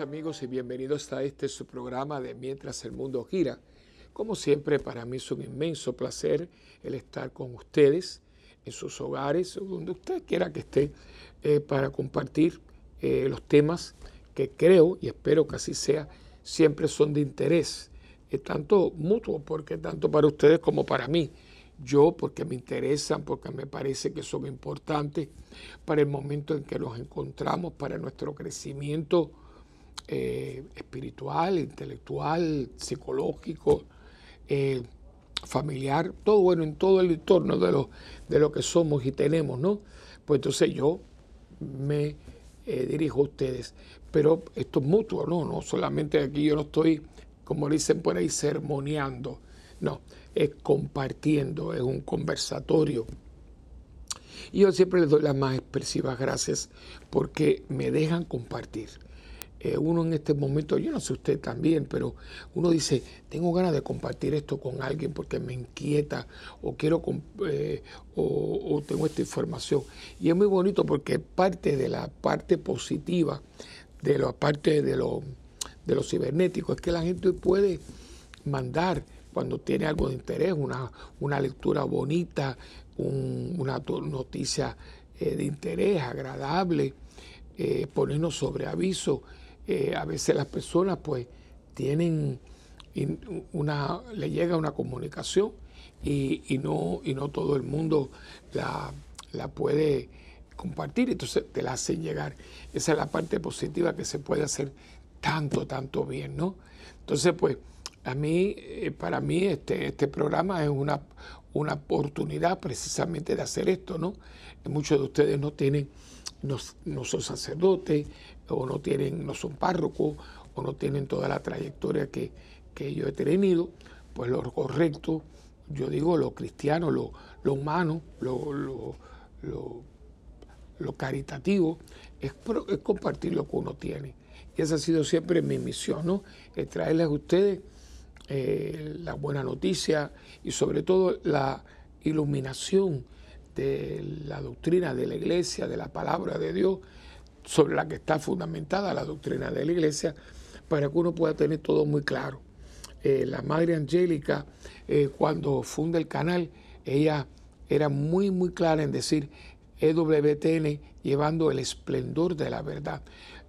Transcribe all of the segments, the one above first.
amigos y bienvenidos a este su programa de Mientras el Mundo Gira. Como siempre, para mí es un inmenso placer el estar con ustedes en sus hogares, donde usted quiera que esté, eh, para compartir eh, los temas que creo y espero que así sea, siempre son de interés, eh, tanto mutuo, porque tanto para ustedes como para mí. Yo porque me interesan, porque me parece que son importantes para el momento en que nos encontramos, para nuestro crecimiento eh, espiritual, intelectual, psicológico, eh, familiar, todo bueno, en todo el entorno de lo, de lo que somos y tenemos, ¿no? Pues entonces yo me eh, dirijo a ustedes. Pero esto es mutuo, ¿no? No solamente aquí yo no estoy, como dicen por ahí, sermoneando. No, es compartiendo, es un conversatorio. Y yo siempre les doy las más expresivas gracias porque me dejan compartir. Eh, uno en este momento, yo no sé usted también, pero uno dice, tengo ganas de compartir esto con alguien porque me inquieta o quiero eh, o, tengo esta información. Y es muy bonito porque parte de la parte positiva de la parte de lo, de lo cibernético es que la gente puede mandar cuando tiene algo de interés, una, una lectura bonita, una noticia eh, de interés agradable, ponernos sobre aviso eh, a veces las personas pues tienen una, le llega una comunicación y, no, y no todo el mundo la, la puede compartir, entonces te la hacen llegar. Esa es la parte positiva que se puede hacer tanto, tanto bien, ¿no? Entonces, pues, a mí, eh, para mí, este, este programa es una, una oportunidad precisamente de hacer esto, ¿no? Muchos de ustedes no tienen, no, no son sacerdotes, o no tienen, no son párrocos, o no tienen toda la trayectoria que, yo he tenido, pues lo correcto, yo digo lo cristiano, lo, humano, lo, lo, caritativo, es, compartir lo que uno tiene. Y esa ha sido siempre mi misión, ¿no? Es traerles a ustedes eh, la buena noticia y sobre todo la iluminación de la doctrina de la iglesia, de la palabra de Dios, sobre la que está fundamentada la doctrina de la iglesia, para que uno pueda tener todo muy claro. Eh, la Madre Angélica, eh, cuando funda el canal, ella era muy, muy clara en decir EWTN llevando el esplendor de la verdad.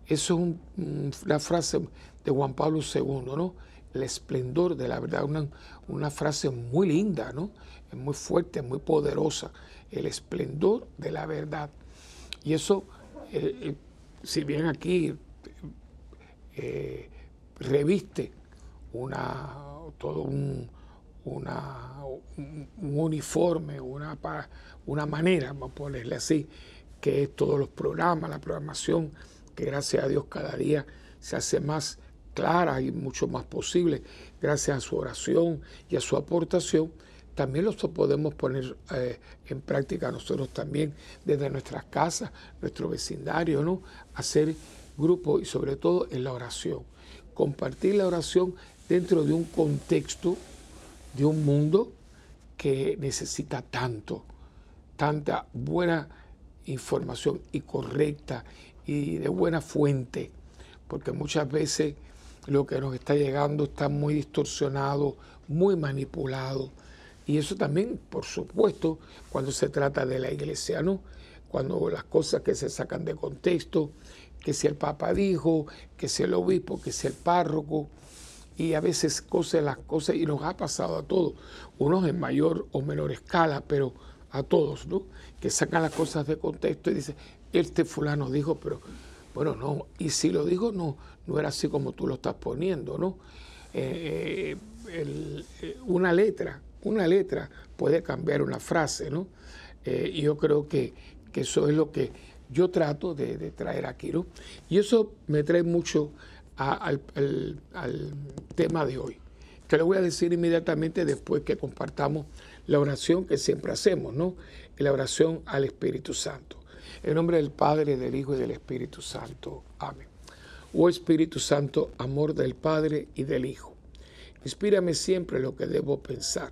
Eso es una frase de Juan Pablo II, ¿no? El esplendor de la verdad, una, una frase muy linda, ¿no? Muy fuerte, muy poderosa. El esplendor de la verdad. Y eso eh, si bien aquí eh, reviste una, todo un, una, un uniforme, una, una manera, vamos a ponerle así, que es todos los programas, la programación, que gracias a Dios cada día se hace más clara y mucho más posible, gracias a su oración y a su aportación, también los podemos poner eh, en práctica nosotros también desde nuestras casas, nuestro vecindario, ¿no? Hacer grupos y sobre todo en la oración. Compartir la oración dentro de un contexto, de un mundo que necesita tanto, tanta buena información y correcta y de buena fuente, porque muchas veces lo que nos está llegando está muy distorsionado, muy manipulado y eso también, por supuesto, cuando se trata de la iglesia, ¿no? Cuando las cosas que se sacan de contexto, que si el Papa dijo, que si el obispo, que si el párroco, y a veces cosas, las cosas, y nos ha pasado a todos, unos en mayor o menor escala, pero a todos, ¿no? Que sacan las cosas de contexto y dicen, este fulano dijo, pero bueno, no, y si lo dijo, no, no era así como tú lo estás poniendo, ¿no? Eh, eh, eh, una letra una letra puede cambiar una frase, ¿no? Eh, y yo creo que, eso es lo que yo trato de, traer aquí, ¿no? Y eso me trae mucho al, tema de hoy, que le voy a decir inmediatamente después que compartamos la oración que siempre hacemos, ¿no? La oración al Espíritu Santo. En nombre del Padre, del Hijo y del Espíritu Santo. Amén. Oh Espíritu Santo, amor del Padre y del Hijo, inspírame siempre lo que debo pensar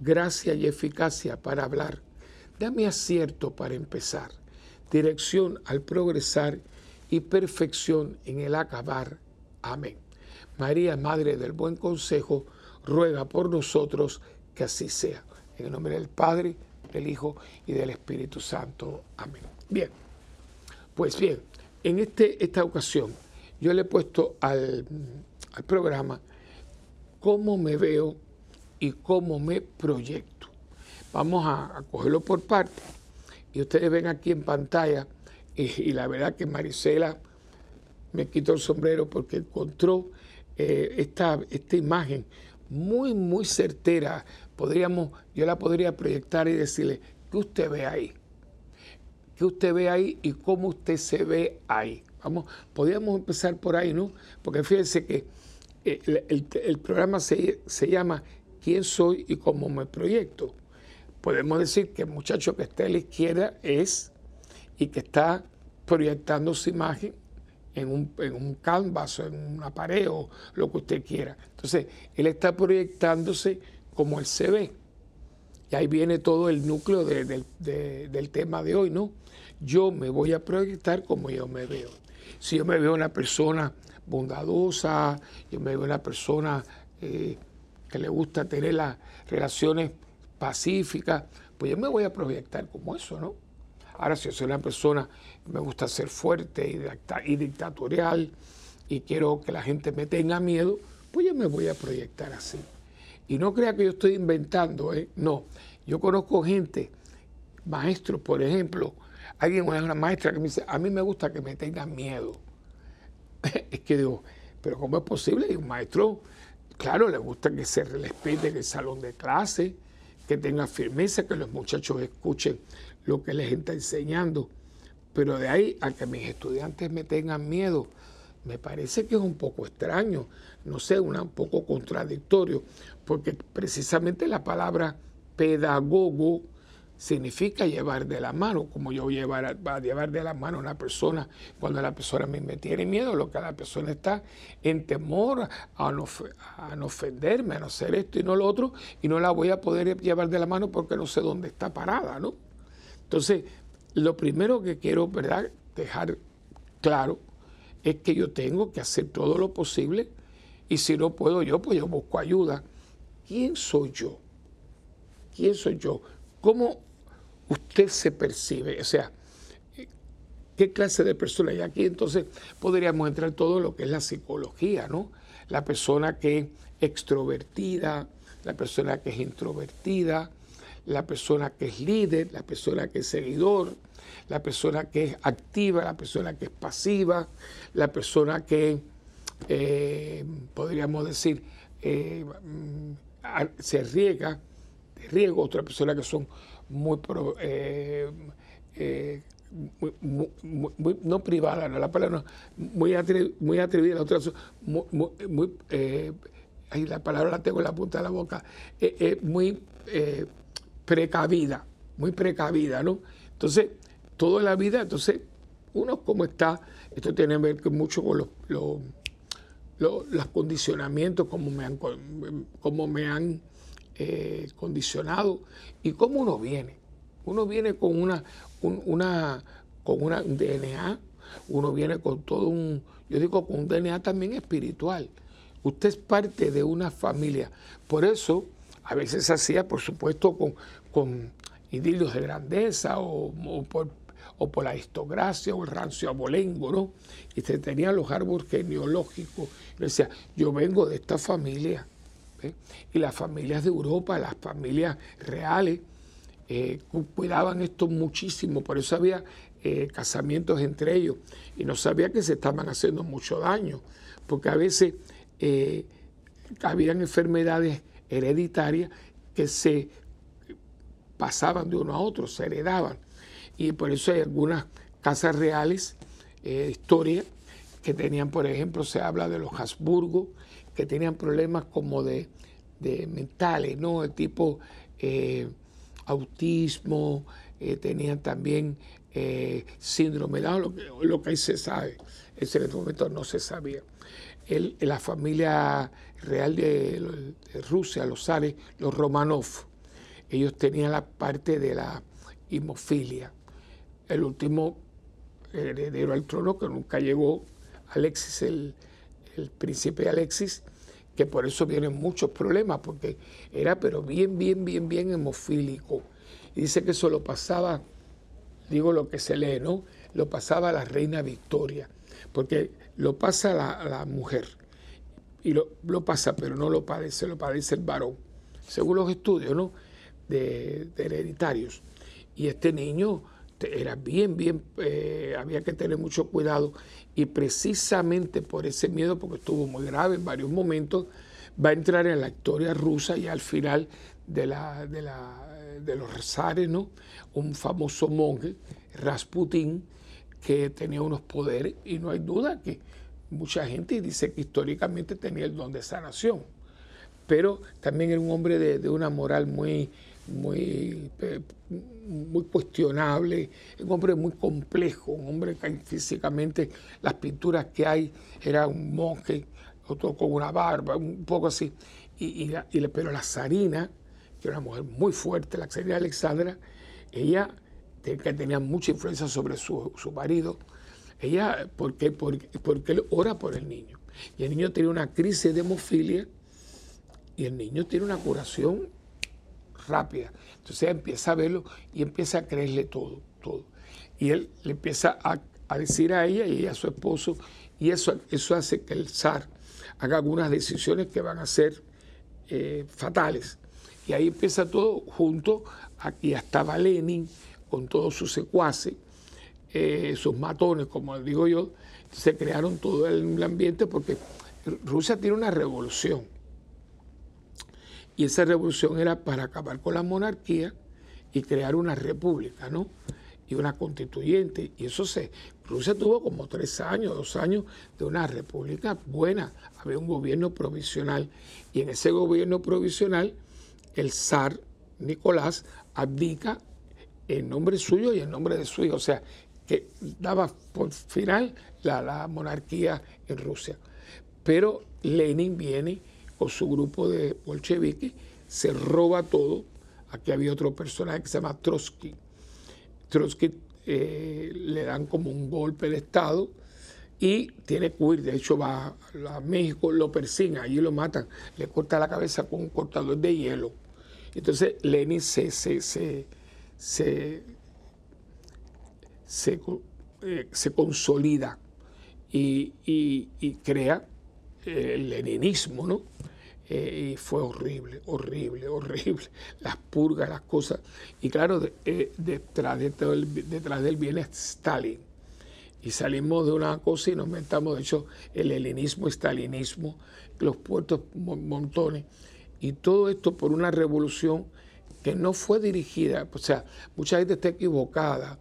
gracia y eficacia para hablar. Dame acierto para empezar, dirección al progresar y perfección en el acabar. Amén. María, Madre del Buen Consejo, ruega por nosotros que así sea. En el nombre del Padre, del Hijo y del Espíritu Santo. Amén. Bien, pues bien, en este, esta ocasión yo le he puesto al, al programa cómo me veo y cómo me proyecto. Vamos a, cogerlo por partes. Y ustedes ven aquí en pantalla, y, la verdad que Marisela me quitó el sombrero porque encontró eh, esta, esta imagen muy, muy certera. Podríamos, yo la podría proyectar y decirle, ¿qué usted ve ahí? ¿Qué usted ve ahí y cómo usted se ve ahí? Vamos, podríamos empezar por ahí, ¿no? Porque fíjense que eh, el, programa se, se, llama ¿Quién soy y cómo me proyecto? Podemos decir que el muchacho que está a la izquierda es y que está proyectando su imagen en un, en un canvas o en una pared o lo que usted quiera. Entonces, él está proyectándose como él se ve. Y ahí viene todo el núcleo del tema de hoy, ¿no? Yo me voy a proyectar como yo me veo. Si yo me veo una persona bondadosa, yo me veo una persona eh, que le gusta tener las relaciones pacíficas, pues yo me voy a proyectar como eso, ¿no? Ahora, si yo soy una persona que me gusta ser fuerte y, dictatorial y quiero que la gente me tenga miedo, pues yo me voy a proyectar así. Y no crea que yo estoy inventando, ¿eh? No, yo conozco gente, maestros, por ejemplo, alguien, una maestra que me dice, a mí me gusta que me tengan miedo. es que digo, pero ¿cómo es posible? Y un maestro, claro, le gusta que se respete en el salón de clase, que tenga firmeza, que los muchachos escuchen lo que les está enseñando. Pero de ahí a que mis estudiantes me tengan miedo, me parece que es un poco extraño, no sé, un poco contradictorio, porque precisamente la palabra pedagogo significa llevar de la mano, como yo llevar, a llevar de la mano a una persona cuando la persona me, tiene miedo, lo que la persona está en temor a no, a no ofenderme, a no hacer esto y no lo otro, y no la voy a poder llevar de la mano porque no sé dónde está parada, ¿no? Entonces, lo primero que quiero, ¿verdad?, dejar claro es que yo tengo que hacer todo lo posible y si no puedo yo, pues yo busco ayuda. ¿Quién soy yo? ¿Quién soy yo? ¿Cómo usted se percibe? O sea, ¿qué clase de persona? Y aquí entonces podríamos entrar todo lo que es la psicología, ¿no? La persona que es extrovertida, la persona que es introvertida, la persona que es líder, la persona que es seguidor, la persona que es activa, la persona que es pasiva, la persona que, eh, podríamos decir, eh, mm, se riega, riego, otra persona que son muy, eh, muy, no privada, no la palabra muy, muy atrevida, otra muy, muy ahí la palabra la tengo en la punta de la boca, muy precavida, muy precavida, ¿no? Entonces, toda la vida, entonces, uno como está, esto tiene que ver mucho con los, los, condicionamientos, como me han, como me han eh, condicionado y cómo uno viene. Uno viene con una, una, con una un DNA, uno viene con todo un, yo digo, con un DNA también espiritual. Usted es parte de una familia. Por eso, a veces hacía, por supuesto, con, con idilios de grandeza o, por, la aristocracia o el rancio abolengo. Y se tenían los árboles genealógicos. Y decía, yo vengo de esta familia. Y las familias de Europa, las familias reales, eh, cuidaban esto muchísimo, por eso había eh, casamientos entre ellos. Y no sabía que se estaban haciendo mucho daño, porque a veces eh, habían enfermedades hereditarias que se pasaban de uno a otro, se heredaban. Y por eso hay algunas casas reales, eh, historia, que tenían, por ejemplo, se habla de los Habsburgo, que tenían problemas como de, mentales, ¿no? De tipo eh, autismo, eh, tenían también eh, síndrome de lo que, lo que ahí se sabe. En ese momento no se sabía. la familia real de, Rusia, los zares, los Romanov, ellos tenían la parte de la hemofilia. El último heredero al trono que nunca llegó, Alexis, el, el príncipe Alexis, que por eso vienen muchos problemas, porque era pero bien, bien, bien, bien hemofílico. Y dice que eso lo pasaba, digo lo que se lee, ¿no? Lo pasaba la reina Victoria, porque lo pasa la, mujer, y lo, pasa, pero no lo padece, lo padece el varón, según los estudios, ¿no? De, hereditarios. Y este niño era bien, bien, eh, había que tener mucho cuidado y precisamente por ese miedo, porque estuvo muy grave en varios momentos, va a entrar en la historia rusa y al final de, la, de, la, de los zares, ¿no? un famoso monje, Rasputin, que tenía unos poderes y no hay duda que mucha gente dice que históricamente tenía el don de sanación, pero también era un hombre de una moral muy, muy, eh, muy cuestionable, un hombre muy complejo, un hombre que físicamente las pinturas que hay era un monje, otro con una barba, un poco así. Y, pero la zarina, que era una mujer muy fuerte, la zarina Alexandra, ella que tenía mucha influencia sobre su, marido, ella, ¿por qué? Porque, porque él ora por el niño. Y el niño tiene una crisis de hemofilia y el niño tiene una curación rápida. Entonces ella empieza a verlo y empieza a creerle todo, todo. Y él le empieza a, decir a ella y a su esposo, y eso, eso hace que el zar haga algunas decisiones que van a ser eh, fatales. Y ahí empieza todo junto, aquí estaba Lenin con todos sus secuaces, eh, sus matones, como digo yo, se crearon todo el ambiente porque Rusia tiene una revolución y esa revolución era para acabar con la monarquía y crear una república, ¿no? Y una constituyente. Y eso se. Rusia tuvo como tres años, dos años de una república buena. Había un gobierno provisional. Y en ese gobierno provisional, el zar Nicolás abdica en nombre suyo y en nombre de su hijo. O sea, que daba por final la, monarquía en Rusia. Pero Lenin viene con su grupo de bolcheviques, se roba todo. Aquí había otro personaje que se llama Trotsky. Trotsky eh, le dan como un golpe de Estado y tiene que huir. De hecho, va a México, lo persiguen, allí lo matan, le corta la cabeza con un cortador de hielo. Entonces Lenin se, se, se, se, eh, consolida y, y crea el leninismo, ¿no? Eh, y fue horrible, horrible, horrible. Las purgas, las cosas. Y claro, eh, detrás, de todo detrás de él viene Stalin. Y salimos de una cosa y nos inventamos, de hecho, el helenismo, stalinismo, los puertos montones. Y todo esto por una revolución que no fue dirigida, o sea, mucha gente está equivocada.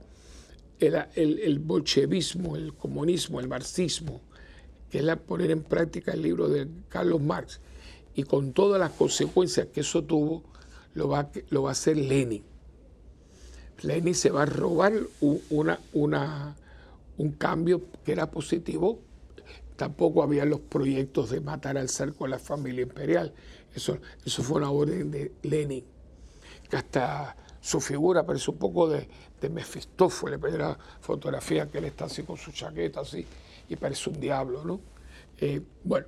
El, el, el bolchevismo, el comunismo, el marxismo, que es la poner en práctica el libro de Carlos Marx, y con todas las consecuencias que eso tuvo, lo va, lo va a hacer Lenin. Lenin se va a robar una, una, un cambio que era positivo. Tampoco había los proyectos de matar al zar con la familia imperial. Eso, eso fue una orden de Lenin, que hasta su figura parece un poco de, de Mefistófeles, la fotografía que él está así con su chaqueta así, parece un diablo, ¿no? Eh, bueno,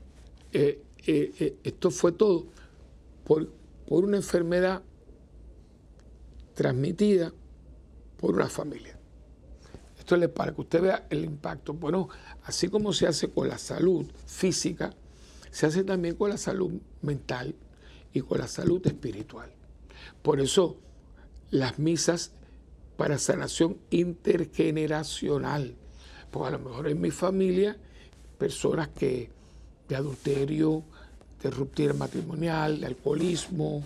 eh, eh, esto fue todo por, por una enfermedad transmitida por una familia. Esto es para que usted vea el impacto. Bueno, así como se hace con la salud física, se hace también con la salud mental y con la salud espiritual. Por eso las misas para sanación intergeneracional. Porque a lo mejor en mi familia, personas que de adulterio, de ruptura matrimonial, de alcoholismo,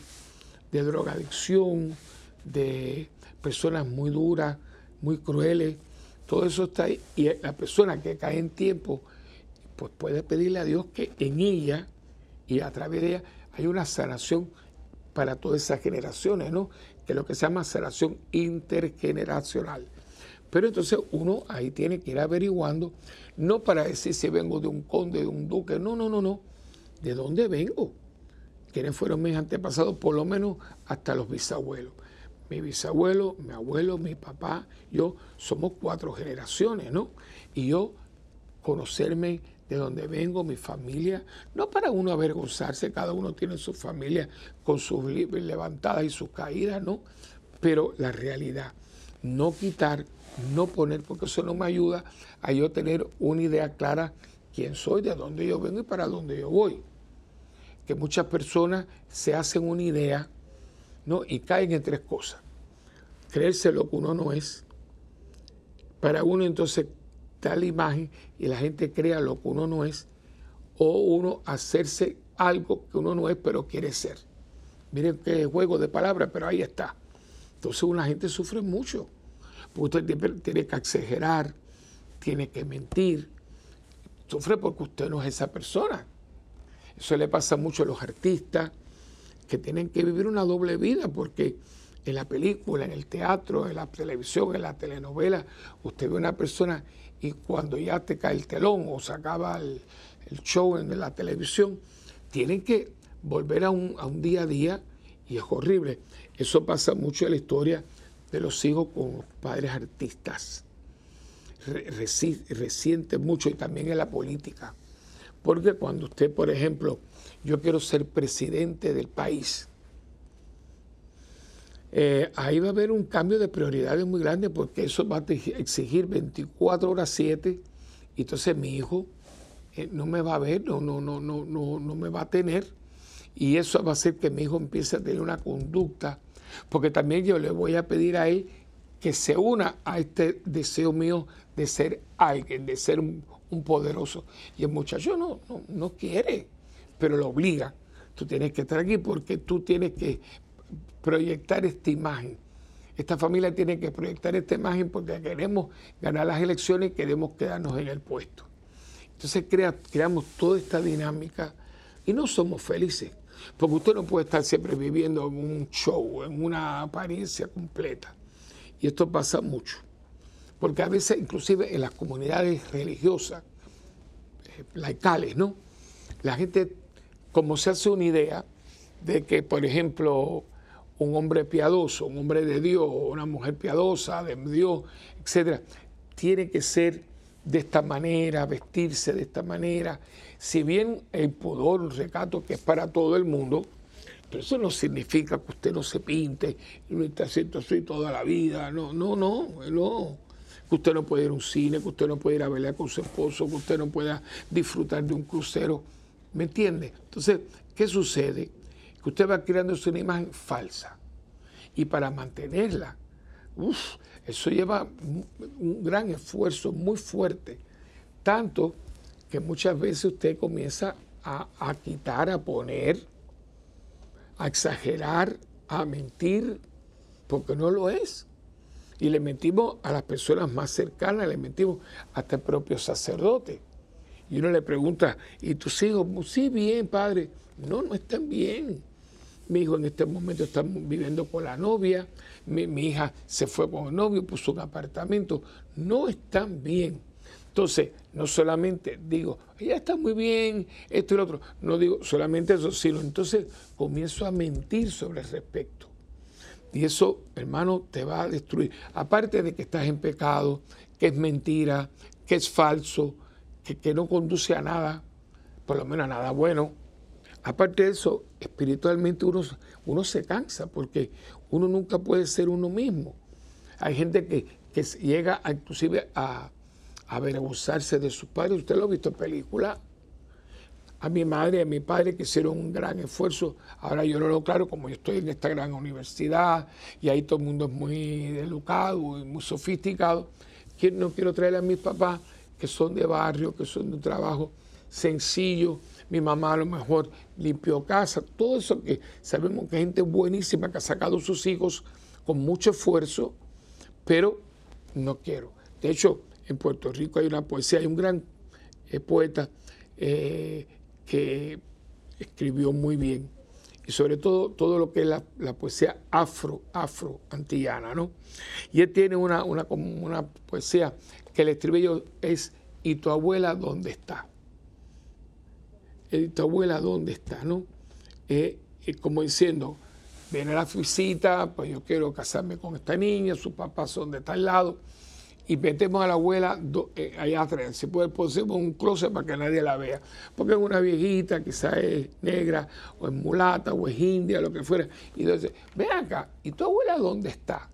de drogadicción, de personas muy duras, muy crueles. Todo eso está ahí. Y la persona que cae en tiempo pues puede pedirle a Dios que en ella y a través de ella hay una sanación para todas esas generaciones, ¿no? Que es lo que se llama sanación intergeneracional. Pero entonces uno ahí tiene que ir averiguando, no para decir si vengo de un conde, de un duque, no, no, no, no. ¿De dónde vengo? ¿Quiénes fueron mis antepasados? Por lo menos hasta los bisabuelos. Mi bisabuelo, mi abuelo, mi papá, yo somos cuatro generaciones, ¿no? Y yo conocerme de dónde vengo, mi familia, no para uno avergonzarse, cada uno tiene su familia con sus levantadas y sus caídas, ¿no? Pero la realidad, no quitar, no poner, porque eso no me ayuda a yo tener una idea clara quién soy, de dónde yo vengo y para dónde yo voy. Que muchas personas se hacen una idea, ¿no? Y caen en tres cosas. Creerse lo que uno no es. Para uno entonces tal imagen y la gente crea lo que uno no es, o uno hacerse algo que uno no es pero quiere ser. Miren qué juego de palabras, pero ahí está. Entonces una gente sufre mucho, porque usted tiene que exagerar, tiene que mentir, sufre porque usted no es esa persona. Eso le pasa mucho a los artistas que tienen que vivir una doble vida porque en la película, en el teatro, en la televisión, en la telenovela, usted ve una persona y cuando ya te cae el telón o se acaba el, show en la televisión, tienen que volver a un, día a día y es horrible. Eso pasa mucho en la historia de los hijos con padres artistas. reciente mucho y también en la política. Porque cuando usted, por ejemplo, yo quiero ser presidente del país, eh, ahí va a haber un cambio de prioridades muy grande porque eso va a exigir 24 horas 7 y entonces mi hijo eh, no me va a ver, no, no, no, no, no, no me va a tener y eso va a hacer que mi hijo empiece a tener una conducta porque también yo le voy a pedir a él que se una a este deseo mío de ser alguien, de ser un, poderoso. Y el muchacho no, no, no quiere, pero lo obliga. Tú tienes que estar aquí porque tú tienes que proyectar esta imagen. Esta familia tiene que proyectar esta imagen porque queremos ganar las elecciones y queremos quedarnos en el puesto. Entonces creamos toda esta dinámica y no somos felices, porque usted no puede estar siempre viviendo en un show, en una apariencia completa. Y esto pasa mucho, porque a veces inclusive en las comunidades religiosas, eh, laicales, ¿no? La gente como se hace una idea de que, por ejemplo, un hombre piadoso, un hombre de Dios, una mujer piadosa de Dios, etcétera, tiene que ser de esta manera, vestirse de esta manera. Si bien el pudor, el recato que es para todo el mundo, pero eso no significa que usted no se pinte no esté haciendo así toda la vida. No, no, no, no. Que usted no puede ir a un cine, que usted no puede ir a bailar con su esposo, que usted no pueda disfrutar de un crucero. ¿Me entiende? Entonces, ¿qué sucede? que usted va creando una imagen falsa. Y para mantenerla, eso lleva un gran esfuerzo muy fuerte. Tanto que muchas veces usted comienza a, a quitar, a poner, a exagerar, a mentir, porque no lo es. Y le mentimos a las personas más cercanas, le mentimos hasta el propio sacerdote. Y uno le pregunta, ¿y tus hijos? Sí, bien, padre. No, no están bien. Mi hijo en este momento está viviendo con la novia, mi, hija se fue con el novio, puso un apartamento. No están bien. Entonces, no solamente digo, ella está muy bien, esto y lo otro. No digo solamente eso, sino entonces comienzo a mentir sobre el respecto. Y eso, hermano, te va a destruir. Aparte de que estás en pecado, que es mentira, que es falso, que, que no conduce a nada, por lo menos a nada bueno, Aparte de eso, espiritualmente uno, uno se cansa porque uno nunca puede ser uno mismo. Hay gente que, que llega a, inclusive a, avergonzarse de sus padres. Usted lo ha visto en películas. A mi madre y a mi padre que hicieron un gran esfuerzo. Ahora yo lo claro, como yo estoy en esta gran universidad y ahí todo el mundo es muy educado y muy sofisticado. No quiero traer a mis papás que son de barrio, que son de un trabajo sencillo, mi mamá a lo mejor limpió casa, todo eso que sabemos que hay gente buenísima que ha sacado sus hijos con mucho esfuerzo, pero no quiero. De hecho, en Puerto Rico hay una poesía, hay un gran eh, poeta eh, que escribió muy bien. Y sobre todo todo lo que es la, poesía afro, afro antillana, ¿no? Y él tiene una, una, una poesía que el estribillo es ¿Y tu abuela dónde está? ¿Y tu abuela dónde está? ¿No? Eh, como diciendo, viene la visita, pues yo quiero casarme con esta niña, sus papás son de tal lado, y metemos a la abuela eh, allá atrás. Si puede, ponemos un closet para que nadie la vea, porque es una viejita, quizás es negra, o es mulata, o es india, lo que fuera. Y entonces, ven acá, ¿y tu abuela dónde está?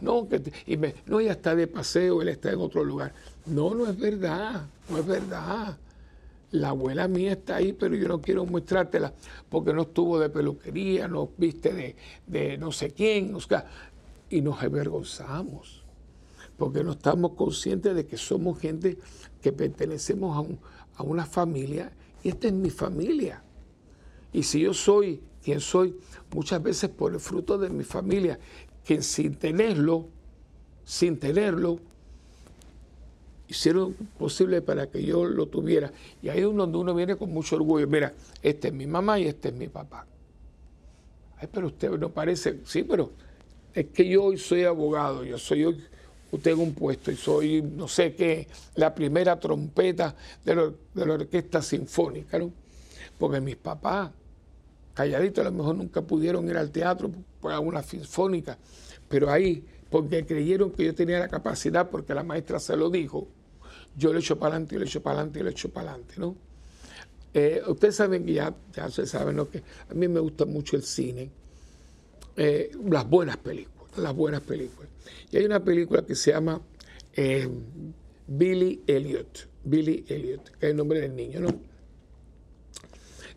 No, que y no, ella está de paseo, él está en otro lugar. No, no es verdad, no es verdad la abuela mía está ahí, pero yo no quiero mostrártela porque no estuvo de peluquería, no viste de, no sé quién, o y nos avergonzamos, porque no estamos conscientes de que somos gente que pertenecemos a, una familia y esta es mi familia. Y si yo soy quien soy, muchas veces por el fruto de mi familia, que sin tenerlo, sin tenerlo, hicieron posible para que yo lo tuviera. Y ahí es donde uno viene con mucho orgullo. Mira, este es mi mamá y este es mi papá. Ay, pero usted no parece, sí, pero es que yo hoy soy abogado, yo soy hoy, tengo un puesto y soy, no sé qué, la primera trompeta de, la orquesta sinfónica, ¿no? Porque mis papás, calladitos, a lo mejor nunca pudieron ir al teatro por alguna sinfónica, pero ahí, porque creyeron que yo tenía la capacidad, porque la maestra se lo dijo, yo le echo para adelante, yo le echo para adelante, yo le echo para adelante, ¿no? Eh, ustedes saben que ya, ya se saben ¿no? que a mí me gusta mucho el cine, eh, las buenas películas, las buenas películas. Y hay una película que se llama eh, Billy Elliot, Billy Elliot, que es el nombre del niño, ¿no?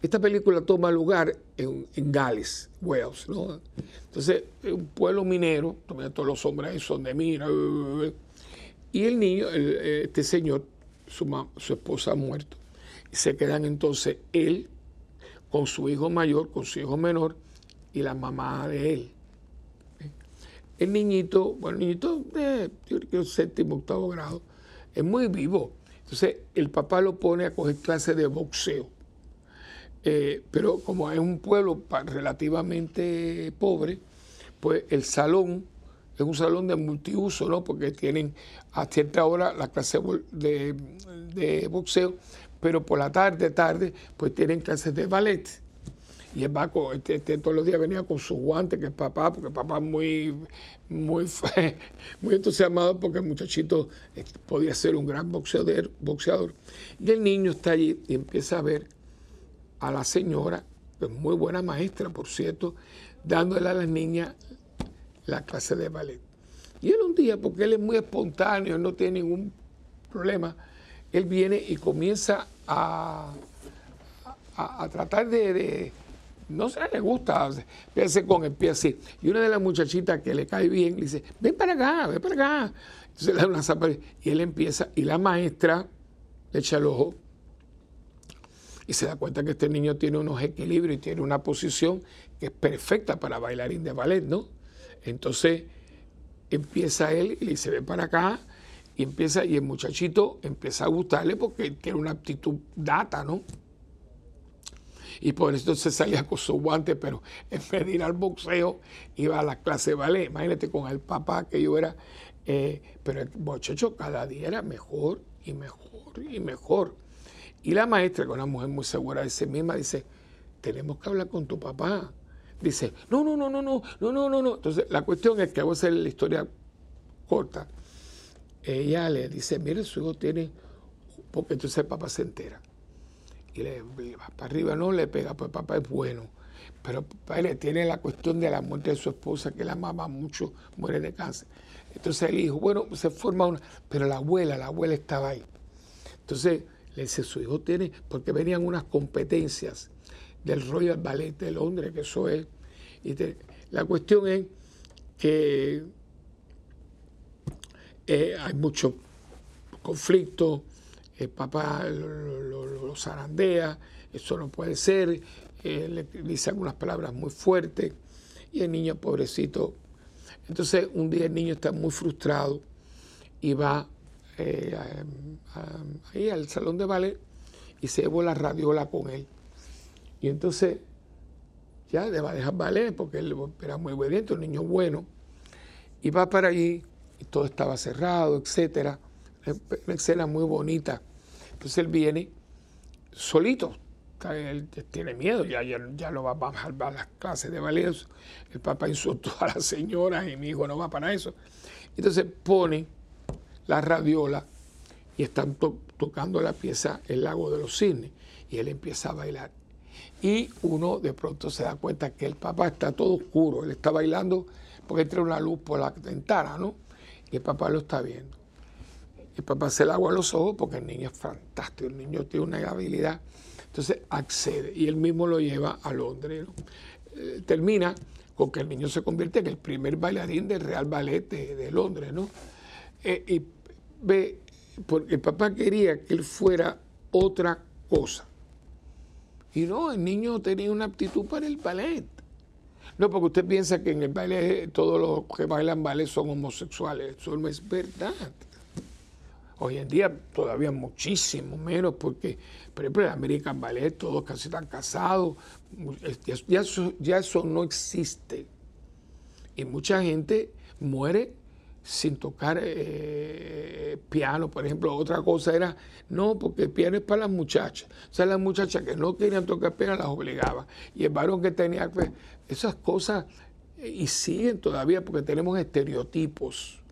Esta película toma lugar en, Gales, Wales, ¿no? Entonces, un pueblo minero, todos los hombres son de mina, y el niño, este señor, su, su esposa ha muerto. Se quedan entonces él con su hijo mayor, con su hijo menor y la mamá de él. El niñito, bueno, el niñito de creo séptimo, octavo grado, es muy vivo. Entonces el papá lo pone a coger clases de boxeo. Eh, pero como es un pueblo relativamente pobre, pues el salón es un salón de multiuso, ¿no? Porque tienen a cierta hora la clase de, boxeo, pero por la tarde, tarde, pues tienen clases de ballet. Y el va este, este, todos los días venía con sus guantes, que es papá, porque papá es muy, muy, muy entusiasmado porque el muchachito eh, podía ser un gran boxeador, boxeador. Y el niño está allí y empieza a ver a la señora, que es muy buena maestra, por cierto, dándole a las niñas la clase de ballet. Y él un día, porque él es muy espontáneo, no tiene ningún problema, él viene y comienza a, a, tratar de, no sé, le gusta, empieza con el pie así. Y una de las muchachitas que le cae bien le dice, ven para acá, ven para acá. Entonces le da una zapa y él empieza, y la maestra le echa el ojo y se da cuenta que este niño tiene unos equilibrios y tiene una posición que es perfecta para bailarín de ballet, ¿no? Entonces empieza él y le dice, ven para acá, y empieza, y el muchachito empieza a gustarle porque tiene una aptitud data, ¿no? Y por eso se salía con su guante, pero en vez de ir al boxeo, iba a la clase de ballet. Imagínate con el papá que yo era, eh, pero el muchacho cada día era mejor y mejor y mejor. Y la maestra, que es una mujer muy segura de sí misma, dice, tenemos que hablar con tu papá dice, no, no, no, no, no, no, no, no, no. Entonces, la cuestión es que a hacer la historia corta. Ella le dice, mire, su hijo tiene, porque entonces el papá se entera. Y le, va para arriba, no le pega, pues papá es bueno. Pero padre, tiene la cuestión de la muerte de su esposa, que la mamá mucho, muere de cáncer. Entonces el hijo, bueno, se forma una, pero la abuela, la abuela estaba ahí. Entonces le dice, su hijo tiene, porque venían unas competencias del Royal Ballet de Londres, que eso es. Y la cuestión es que eh, hay mucho conflicto, el papá lo, zarandea, eso no puede ser, eh, le dice algunas palabras muy fuertes, y el niño pobrecito. Entonces un día el niño está muy frustrado y va eh, ahí al salón de ballet y se llevó la radiola con él. Y entonces ya le va a dejar valer porque él era muy obediente, un niño bueno. Y va para allí y todo estaba cerrado, etcétera. Una escena muy bonita. Entonces él viene solito, él tiene miedo, ya, ya, ya no va, a las clases de ballet. El papá insultó a las señoras y mi hijo no va para eso. Entonces pone la radiola y están tocando la pieza El lago de los cisnes y él empieza a bailar. Y uno de pronto se da cuenta que el papá está todo oscuro, él está bailando porque entra una luz por la ventana, ¿no? Y el papá lo está viendo. El papá se le agua a los ojos porque el niño es fantástico, el niño tiene una habilidad. Entonces accede y él mismo lo lleva a Londres. Eh, termina con que el niño se convierte en el primer bailarín del Real Ballet de, Londres, ¿no? Eh, y ve, porque el papá quería que él fuera otra cosa. Y no, el niño tenía una aptitud para el ballet. No, porque usted piensa que en el ballet todos los que bailan ballet son homosexuales. Eso no es verdad. Hoy en día todavía muchísimo menos, porque, por ejemplo, en American Ballet todos casi están casados. Ya eso, ya eso no existe. Y mucha gente muere sin tocar eh, piano, por ejemplo. Otra cosa era, no, porque el piano es para las muchachas. O sea, las muchachas que no querían tocar piano las obligaban. Y el varón que tenía, pues, esas cosas, eh, y siguen todavía porque tenemos estereotipos.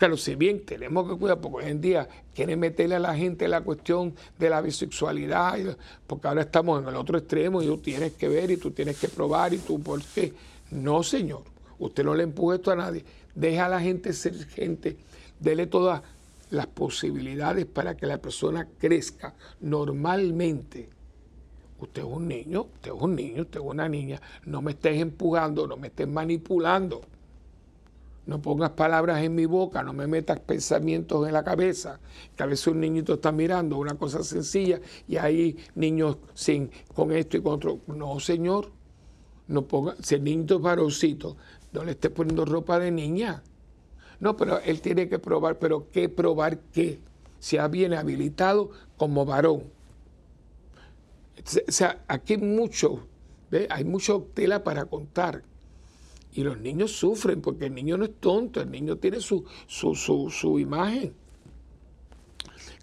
Claro, si bien tenemos que cuidar, porque hoy en día quieren meterle a la gente la cuestión de la bisexualidad, porque ahora estamos en el otro extremo y tú tienes que ver y tú tienes que probar y tú, ¿por qué? No, señor, usted no le empuje esto a nadie deja a la gente ser gente, dele todas las posibilidades para que la persona crezca normalmente. Usted es un niño, usted es un niño, usted es una niña. No me estés empujando, no me estés manipulando. No pongas palabras en mi boca, no me metas pensamientos en la cabeza. Que a veces un niñito está mirando una cosa sencilla y hay niños sin, con esto y con otro. No, señor. No ponga, si el niñito es varoncito, no le esté poniendo ropa de niña. No, pero él tiene que probar, pero ¿qué probar qué? ha viene habilitado como varón. O sea, aquí mucho, ¿ve? hay mucha tela para contar. Y los niños sufren porque el niño no es tonto, el niño tiene su, su, su, su imagen.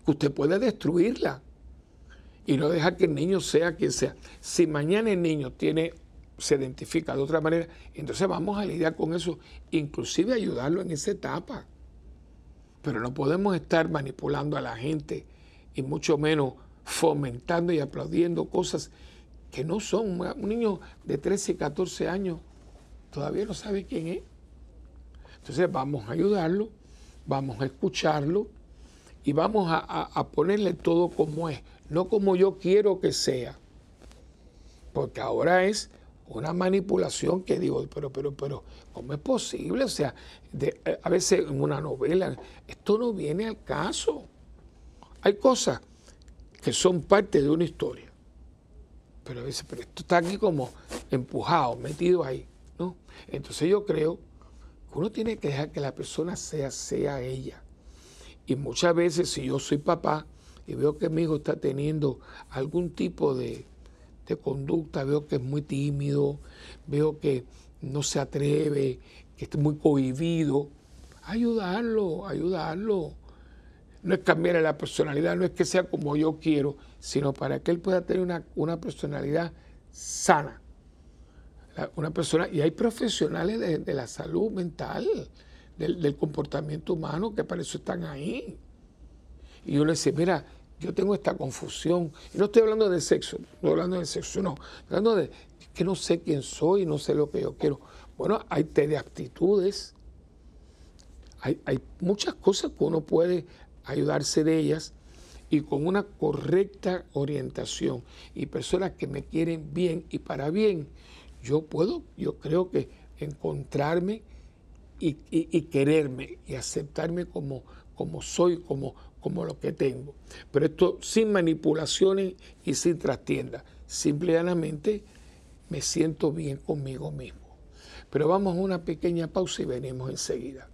Usted puede destruirla y no dejar que el niño sea quien sea. Si mañana el niño tiene se identifica de otra manera, entonces vamos a lidiar con eso, inclusive ayudarlo en esa etapa. Pero no podemos estar manipulando a la gente y mucho menos fomentando y aplaudiendo cosas que no son. Un niño de 13 y 14 años todavía no sabe quién es. Entonces vamos a ayudarlo, vamos a escucharlo y vamos a, a ponerle todo como es, no como yo quiero que sea. Porque ahora es una manipulación que digo, pero, pero, pero, ¿cómo es posible? O sea, eh, a veces en una novela, esto no viene al caso. Hay cosas que son parte de una historia, pero a veces, pero esto está aquí como empujado, metido ahí. Entonces yo creo que uno tiene que dejar que la persona sea, sea ella. Y muchas veces si yo soy papá y veo que mi hijo está teniendo algún tipo de, de conducta, veo que es muy tímido, veo que no se atreve, que está muy cohibido, ayudarlo, ayudarlo. No es cambiar la personalidad, no es que sea como yo quiero, sino para que él pueda tener una, personalidad sana. Una persona, y hay profesionales de, la salud mental, del, comportamiento humano, que para eso están ahí. Y uno dice, mira, yo tengo esta confusión. Y no estoy hablando de sexo, no estoy hablando de sexo, no. Estoy hablando de que no sé quién soy, no sé lo que yo quiero. Bueno, hay de aptitudes, hay, hay muchas cosas que uno puede ayudarse de ellas y con una correcta orientación y personas que me quieren bien y para bien, yo puedo, yo creo que encontrarme y, y quererme y aceptarme como, como soy, como, como lo que tengo. Pero esto sin manipulaciones y sin trastienda. Simplemente me siento bien conmigo mismo. Pero vamos a una pequeña pausa y venimos enseguida.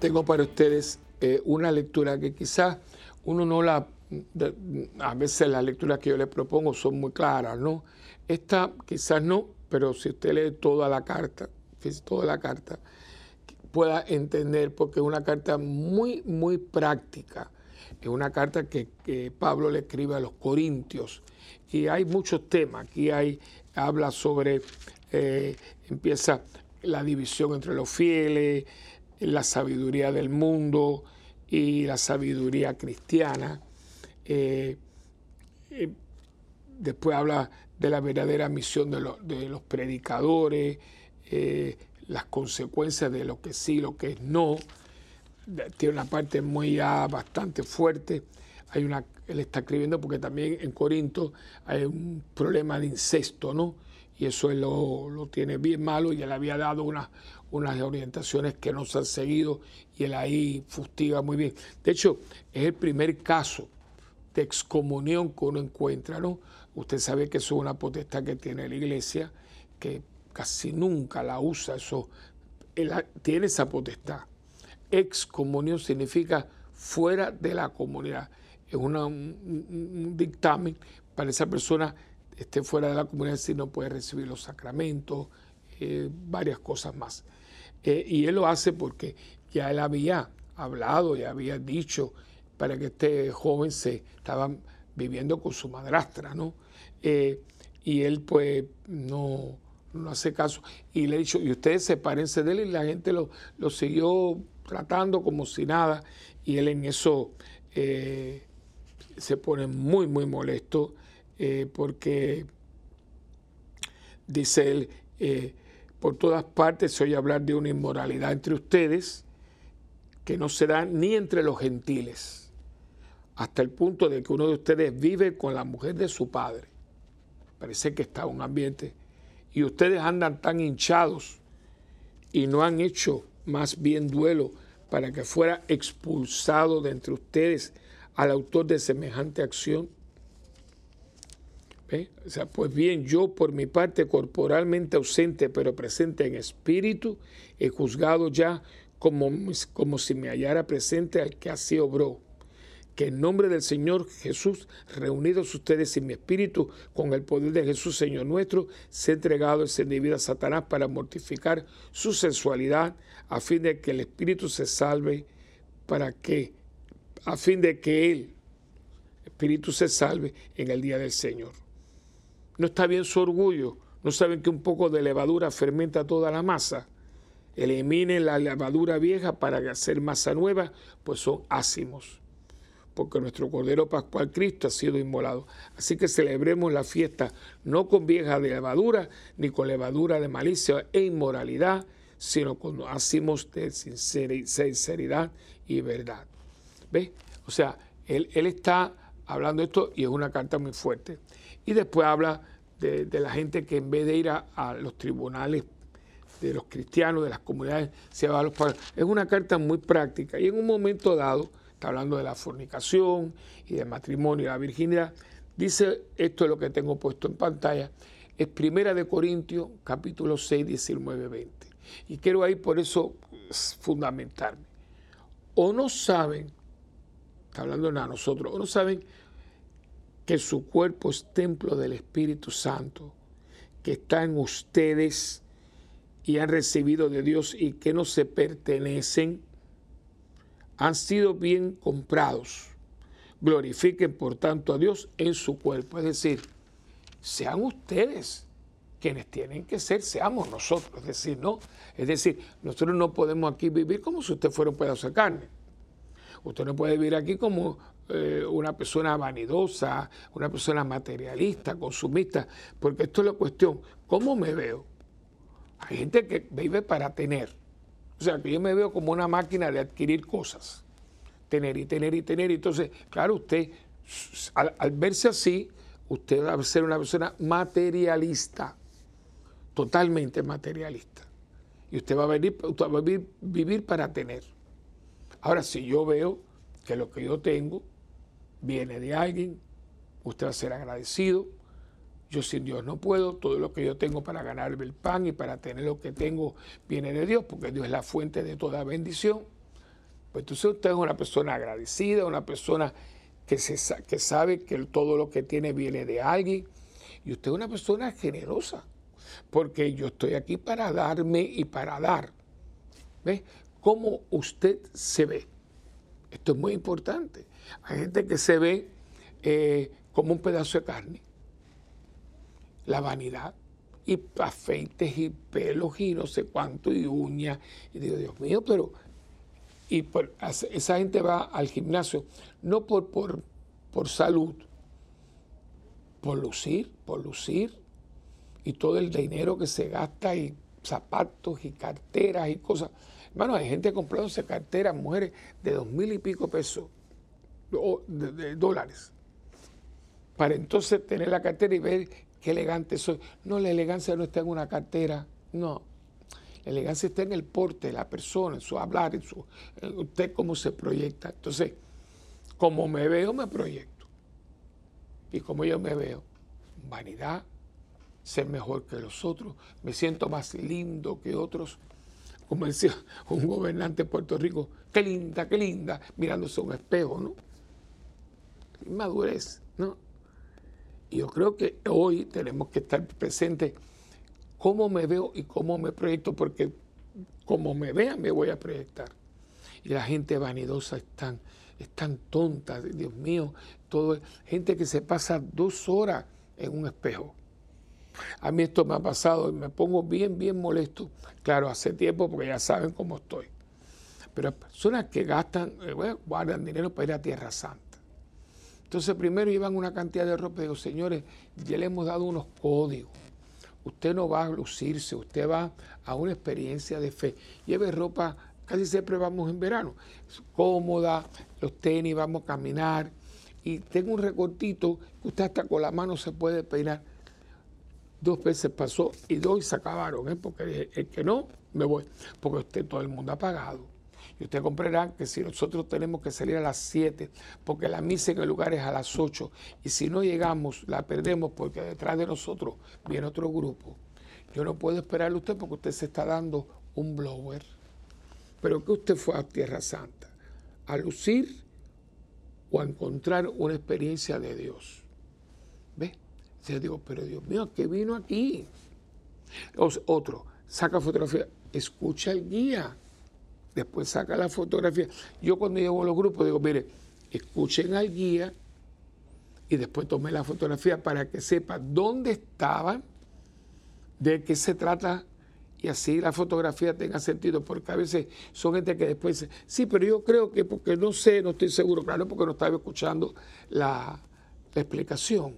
Tengo para ustedes eh, una lectura que quizás uno no la... a veces las lecturas que yo les propongo son muy claras, ¿no? Esta quizás no, pero si usted lee toda la carta, toda la carta, pueda entender, porque es una carta muy, muy práctica. Es una carta que, Pablo le escribe a los corintios. Y hay muchos temas. Aquí hay, habla sobre, eh, empieza la división entre los fieles, la sabiduría del mundo y la sabiduría cristiana. Eh, eh, después habla de la verdadera misión de, los predicadores, eh, las consecuencias de lo que sí, lo que es no. Tiene una parte muy bastante fuerte. Hay una, él está escribiendo porque también en Corinto hay un problema de incesto, ¿no? Y eso él lo, tiene bien malo y él había dado unas, unas orientaciones que no se han seguido y él ahí fustiga muy bien. De hecho, es el primer caso de excomunión que uno encuentra. Usted sabe que eso es una potestad que tiene la iglesia, que casi nunca la usa, eso tiene esa potestad. Excomunión significa fuera de la comunidad. Es un, dictamen para esa persona esté fuera de la comunidad si no puede recibir los sacramentos, eh, varias cosas más. Eh, y él lo hace porque ya él había hablado y había dicho para que este joven se estaba viviendo con su madrastra, ¿no? Eh, y él pues no, no, hace caso. Y le he dicho, y ustedes sepárense de él y la gente lo, lo siguió tratando como si nada. Y él en eso se pone muy, muy molesto eh, porque dice él, por todas partes oye hablar de una inmoralidad entre ustedes que no se da ni entre los gentiles, hasta el punto de que uno de ustedes vive con la mujer de su padre parece que está un ambiente, y ustedes andan tan hinchados y no han hecho más bien duelo para que fuera expulsado de entre ustedes al autor de semejante acción. O sea, pues bien, yo por mi parte corporalmente ausente, pero presente en espíritu, he juzgado ya como, como si me hallara presente al que así obró que en nombre del Señor Jesús, reunidos ustedes en mi espíritu, con el poder de Jesús, Señor nuestro, se ha entregado ese individuo a Satanás para mortificar su sensualidad, a fin de que el espíritu se salve, para que, a fin de que él, espíritu, se salve en el día del Señor. No está bien su orgullo, no saben que un poco de levadura fermenta toda la masa. Eliminen la levadura vieja para hacer masa nueva, pues son ácimos porque nuestro Cordero Pascual Cristo ha sido inmolado. Así que celebremos la fiesta no con vieja de levadura, ni con levadura de malicia e inmoralidad, sino con hacemos de sinceridad y verdad. ¿Ves? O sea, él, está hablando esto y es una carta muy fuerte. Y después habla de, la gente que en vez de ir a, los tribunales de los cristianos, de las comunidades, se va a los Es una carta muy práctica y en un momento dado está hablando de la fornicación y del matrimonio y la virginidad. Dice, esto es lo que tengo puesto en pantalla, es Primera de Corintios, capítulo 6, 19, 20. Y quiero ahí por eso fundamentarme. O no saben, está hablando a nosotros, o no saben que su cuerpo es templo del Espíritu Santo, que está en ustedes y han recibido de Dios y que no se pertenecen han sido bien comprados. Glorifiquen por tanto a Dios en su cuerpo. Es decir, sean ustedes quienes tienen que ser, seamos nosotros. Es decir, no. Es decir, nosotros no podemos aquí vivir como si usted fuera un pedazo de carne. Usted no puede vivir aquí como eh, una persona vanidosa, una persona materialista, consumista, porque esto es la cuestión. ¿Cómo me veo? Hay gente que vive para tener o sea, que yo me veo como una máquina de adquirir cosas. Tener y tener y tener. Entonces, claro, usted, al, verse así, usted va a ser una persona materialista, totalmente materialista. Y usted va a, venir, usted va a vivir, vivir para tener. Ahora, si yo veo que lo que yo tengo viene de alguien, usted va a ser agradecido, yo sin Dios no puedo, todo lo que yo tengo para ganarme el pan y para tener lo que tengo viene de Dios, porque Dios es la fuente de toda bendición. Pues entonces usted es una persona agradecida, una persona que, se, que sabe que todo lo que tiene viene de alguien, y usted es una persona generosa, porque yo estoy aquí para darme y para dar. ¿Ves? ¿Cómo usted se ve? Esto es muy importante. Hay gente que se ve eh, como un pedazo de carne la vanidad y afeites y pelos y no sé cuánto y uñas. Y digo, Dios mío, pero... Y esa gente va al gimnasio no por, por, por salud, por lucir, por lucir. Y todo el dinero que se gasta y zapatos y carteras y cosas. Hermano, hay gente comprándose carteras, mujeres, de dos mil y pico pesos, de dólares, para entonces tener la cartera y ver qué elegante soy. No, la elegancia no está en una cartera, no. La elegancia está en el porte de la persona, en su hablar, en, su, usted cómo se proyecta. Entonces, como me veo, me proyecto. Y como yo me veo, vanidad, ser mejor que los otros, me siento más lindo que otros. Como decía un gobernante de Puerto Rico, qué linda, qué linda, mirándose a un espejo, ¿no? Inmadurez, ¿no? Yo creo que hoy tenemos que estar presentes cómo me veo y cómo me proyecto, porque como me vea me voy a proyectar. Y la gente vanidosa están tan, tonta, Dios mío, todo gente que se pasa dos horas en un espejo. A mí esto me ha pasado y me pongo bien, bien molesto. Claro, hace tiempo porque ya saben cómo estoy. Pero personas que gastan, eh, guardan dinero para ir a Tierra Santa. Entonces primero llevan una cantidad de ropa y digo, señores, ya le hemos dado unos códigos. Usted no va a lucirse, usted va a una experiencia de fe. Lleve ropa, casi siempre vamos en verano, cómoda, los tenis, vamos a caminar. Y tengo un recortito que usted hasta con la mano se puede peinar. Dos veces pasó y dos se acabaron, ¿eh? porque el que no, me voy. Porque usted todo el mundo ha pagado. Y usted comprenderá que si nosotros tenemos que salir a las 7, porque la misa en el lugar es a las 8, y si no llegamos, la perdemos porque detrás de nosotros viene otro grupo. Yo no puedo esperarle a usted porque usted se está dando un blower. Pero que usted fue a Tierra Santa, a lucir o a encontrar una experiencia de Dios. ¿Ve? Yo digo, pero Dios mío, ¿qué vino aquí? Otro, saca fotografía, escucha el guía después saca la fotografía. Yo cuando llevo a los grupos digo, mire, escuchen al guía y después tome la fotografía para que sepan dónde estaban, de qué se trata y así la fotografía tenga sentido, porque a veces son gente que después dice, sí, pero yo creo que porque no sé, no estoy seguro, claro, porque no estaba escuchando la, explicación.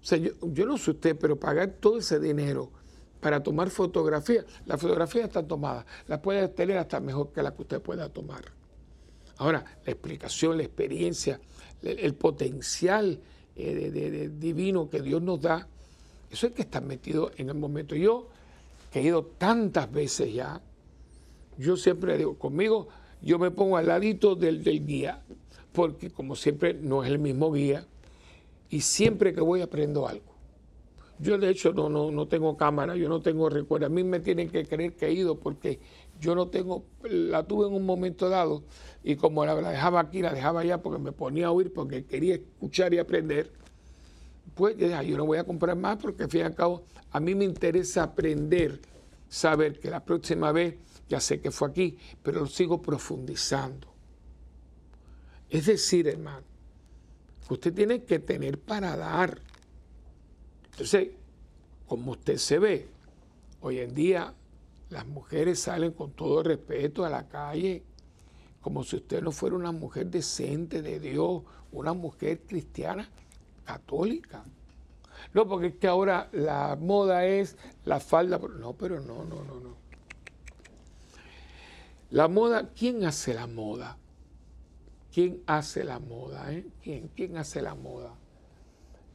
O sea, yo, yo no sé usted, pero pagar todo ese dinero para tomar fotografías. Las fotografías están tomadas, las puede tener hasta mejor que la que usted pueda tomar. Ahora, la explicación, la experiencia, el, potencial eh, divino que Dios nos da, eso es que está metido en el momento. Yo, que he ido tantas veces ya, yo siempre digo, conmigo, yo me pongo al ladito del, del guía, porque como siempre no es el mismo guía, y siempre que voy aprendo algo. Yo de hecho no, no, no tengo cámara, yo no tengo recuerdo. A mí me tienen que creer que he ido porque yo no tengo, la tuve en un momento dado y como la, dejaba aquí, la dejaba allá porque me ponía a oír porque quería escuchar y aprender, pues yo no voy a comprar más porque al fin y al cabo a mí me interesa aprender, saber que la próxima vez ya sé que fue aquí, pero lo sigo profundizando. Es decir, hermano, usted tiene que tener para dar. Entonces, como usted se ve, hoy en día las mujeres salen con todo respeto a la calle, como si usted no fuera una mujer decente de Dios, una mujer cristiana católica. No, porque es que ahora la moda es la falda. No, pero no, no, no, no. La moda, ¿quién hace la moda? ¿Quién hace la moda? Eh? ¿Quién? ¿Quién hace la moda?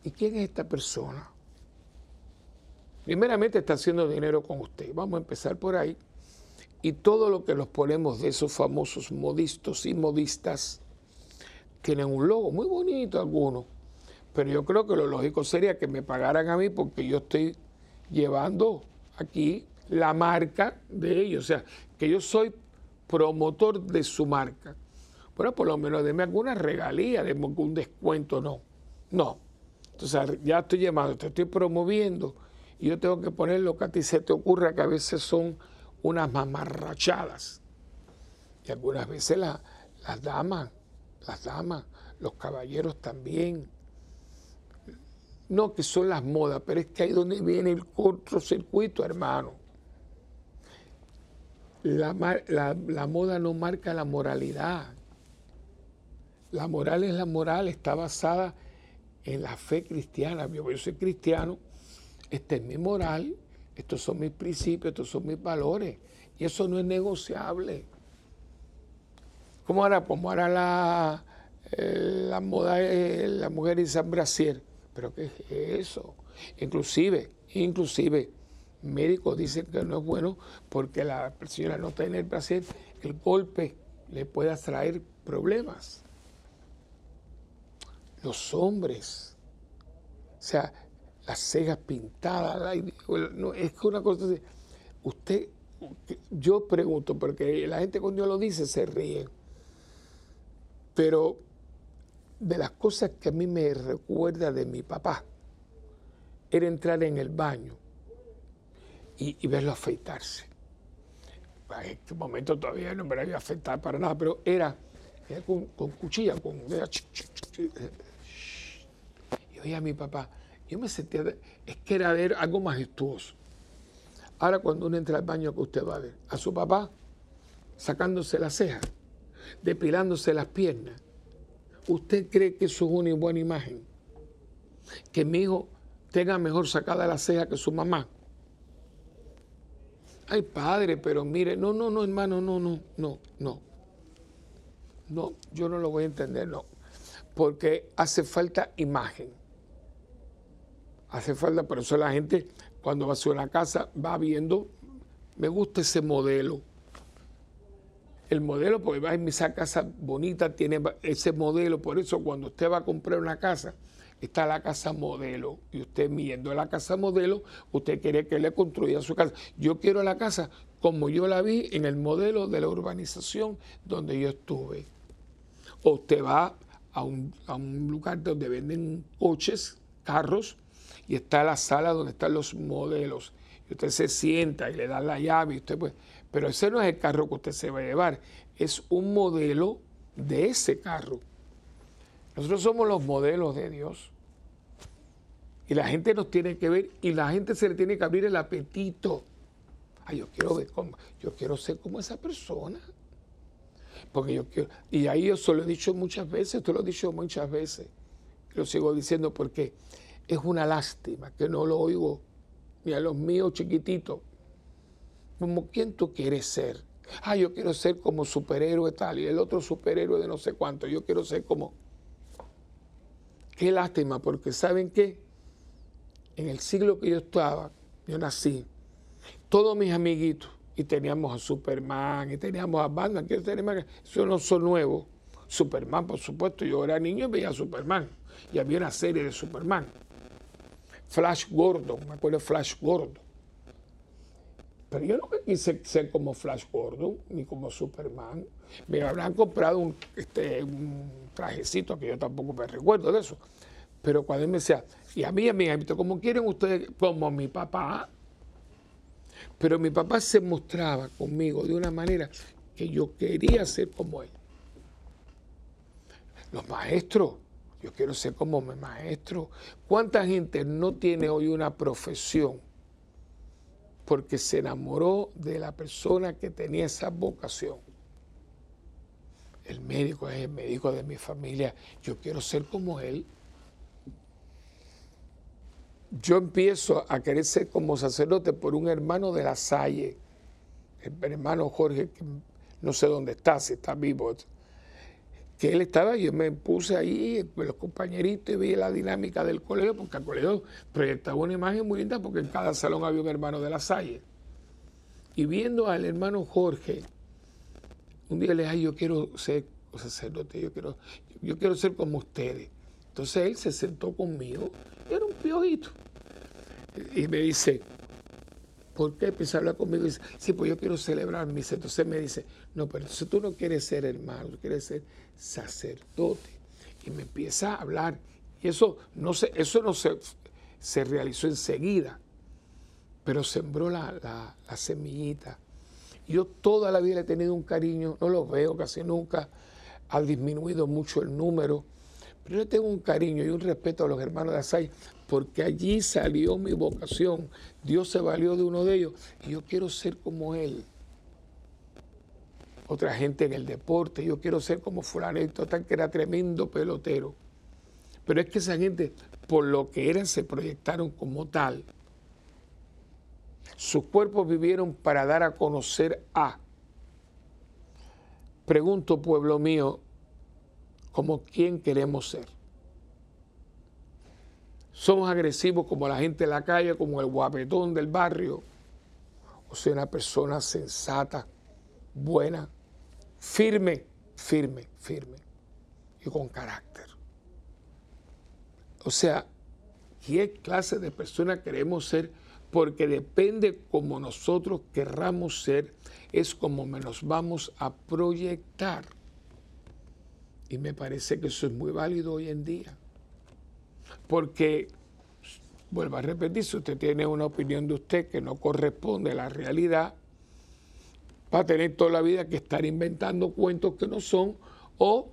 ¿Y quién es esta persona? Primeramente está haciendo dinero con usted. Vamos a empezar por ahí. Y todo lo que nos ponemos de esos famosos modistos y modistas tienen un logo muy bonito algunos, Pero yo creo que lo lógico sería que me pagaran a mí porque yo estoy llevando aquí la marca de ellos. O sea, que yo soy promotor de su marca. Bueno, por lo menos deme alguna regalía, deme algún descuento, no. No. Entonces ya estoy llamando, te estoy promoviendo y yo tengo que poner lo que a ti se te ocurra, que a veces son unas mamarrachadas. Y algunas veces las damas, las damas, los caballeros también. No que son las modas, pero es que ahí donde viene el cortocircuito, hermano. La, la, moda no marca la moralidad. La moral es la moral, está basada en la fe cristiana. Yo soy cristiano, esta es mi moral, estos son mis principios, estos son mis valores. Y eso no es negociable. ¿Cómo hará? Como hará la, eh, la moda, eh, la mujer y San Brasier. ¿Pero qué es eso? Inclusive, inclusive, médicos dicen que no es bueno porque la persona no tiene el brasier, el golpe le puede traer problemas. Los hombres, o sea, las cejas pintadas, es que una cosa usted, yo pregunto, porque la gente cuando yo lo dice se ríe, pero de las cosas que a mí me recuerda de mi papá, era entrar en el baño y, verlo afeitarse. En este momento todavía no me había afectado para nada, pero era, con, cuchilla, con... Y oía a mi papá, yo me sentía, es que era ver algo majestuoso. Ahora cuando uno entra al baño, que usted va a ver? A su papá sacándose las cejas, depilándose las piernas. ¿Usted cree que eso es una buena imagen? Que mi hijo tenga mejor sacada la ceja que su mamá. Ay, padre, pero mire, no, no, no, hermano, no, no, no, no. No, yo no lo voy a entender, no. Porque hace falta imagen hace falta, por eso la gente cuando va a una casa va viendo, me gusta ese modelo. El modelo, porque va en esa casa bonita, tiene ese modelo, por eso cuando usted va a comprar una casa, está la casa modelo, y usted viendo la casa modelo, usted quiere que le construya su casa. Yo quiero la casa como yo la vi en el modelo de la urbanización donde yo estuve. O usted va a un, a un lugar donde venden coches, carros, y está la sala donde están los modelos. Y usted se sienta y le da la llave usted pues, pero ese no es el carro que usted se va a llevar, es un modelo de ese carro. Nosotros somos los modelos de Dios. Y la gente nos tiene que ver y la gente se le tiene que abrir el apetito. Ay, yo quiero ver cómo, yo quiero ser como esa persona. Porque yo quiero, y ahí yo se lo he dicho muchas veces, te lo he dicho muchas veces. Lo sigo diciendo porque es una lástima que no lo oigo ni a los míos chiquititos. Como quién tú quieres ser. Ah, yo quiero ser como superhéroe tal y el otro superhéroe de no sé cuánto. Yo quiero ser como... Qué lástima, porque ¿saben qué? En el siglo que yo estaba, yo nací, todos mis amiguitos, y teníamos a Superman, y teníamos a Batman, que eso no son nuevos. Superman, por supuesto, yo era niño y veía a Superman, y había una serie de Superman. Flash Gordon, me acuerdo Flash Gordon. Pero yo no quise ser como Flash Gordon, ni como Superman. Me habrán comprado un, este, trajecito que yo tampoco me recuerdo de eso. Pero cuando él me decía, y a mí, a mí, como quieren ustedes, como mi papá. Pero mi papá se mostraba conmigo de una manera que yo quería ser como él. Los maestros, yo quiero ser como mi maestro. ¿Cuánta gente no tiene hoy una profesión porque se enamoró de la persona que tenía esa vocación? El médico es el médico de mi familia. Yo quiero ser como él. Yo empiezo a querer ser como sacerdote por un hermano de la Salle, el hermano Jorge, que no sé dónde está, si está vivo que él estaba, yo me puse ahí los compañeritos y vi la dinámica del colegio, porque el colegio proyectaba una imagen muy linda, porque en cada salón había un hermano de la Salle. Y viendo al hermano Jorge, un día le dije, yo quiero ser sacerdote, yo quiero, yo quiero ser como ustedes. Entonces él se sentó conmigo, era un piojito, y me dice, ¿por qué empieza a hablar conmigo? Y dice, sí, pues yo quiero celebrar misa. Entonces me dice, no, pero si tú no quieres ser hermano, tú quieres ser sacerdote. Y me empieza a hablar. Y eso no se, eso no se, se realizó enseguida, pero sembró la, semillita. Yo toda la vida he tenido un cariño, no lo veo casi nunca, ha disminuido mucho el número, pero yo tengo un cariño y un respeto a los hermanos de Asay, porque allí salió mi vocación. Dios se valió de uno de ellos y yo quiero ser como él. Otra gente en el deporte, yo quiero ser como fulanito, tal que era tremendo pelotero. Pero es que esa gente, por lo que eran, se proyectaron como tal. Sus cuerpos vivieron para dar a conocer a. Pregunto, pueblo mío, como quién queremos ser. Somos agresivos como la gente de la calle, como el guapetón del barrio. O sea, una persona sensata, buena, firme, firme, firme y con carácter. O sea, ¿qué clase de persona queremos ser? Porque depende como nosotros querramos ser, es como nos vamos a proyectar. Y me parece que eso es muy válido hoy en día. Porque, vuelvo a repetir, si usted tiene una opinión de usted que no corresponde a la realidad, va a tener toda la vida que estar inventando cuentos que no son o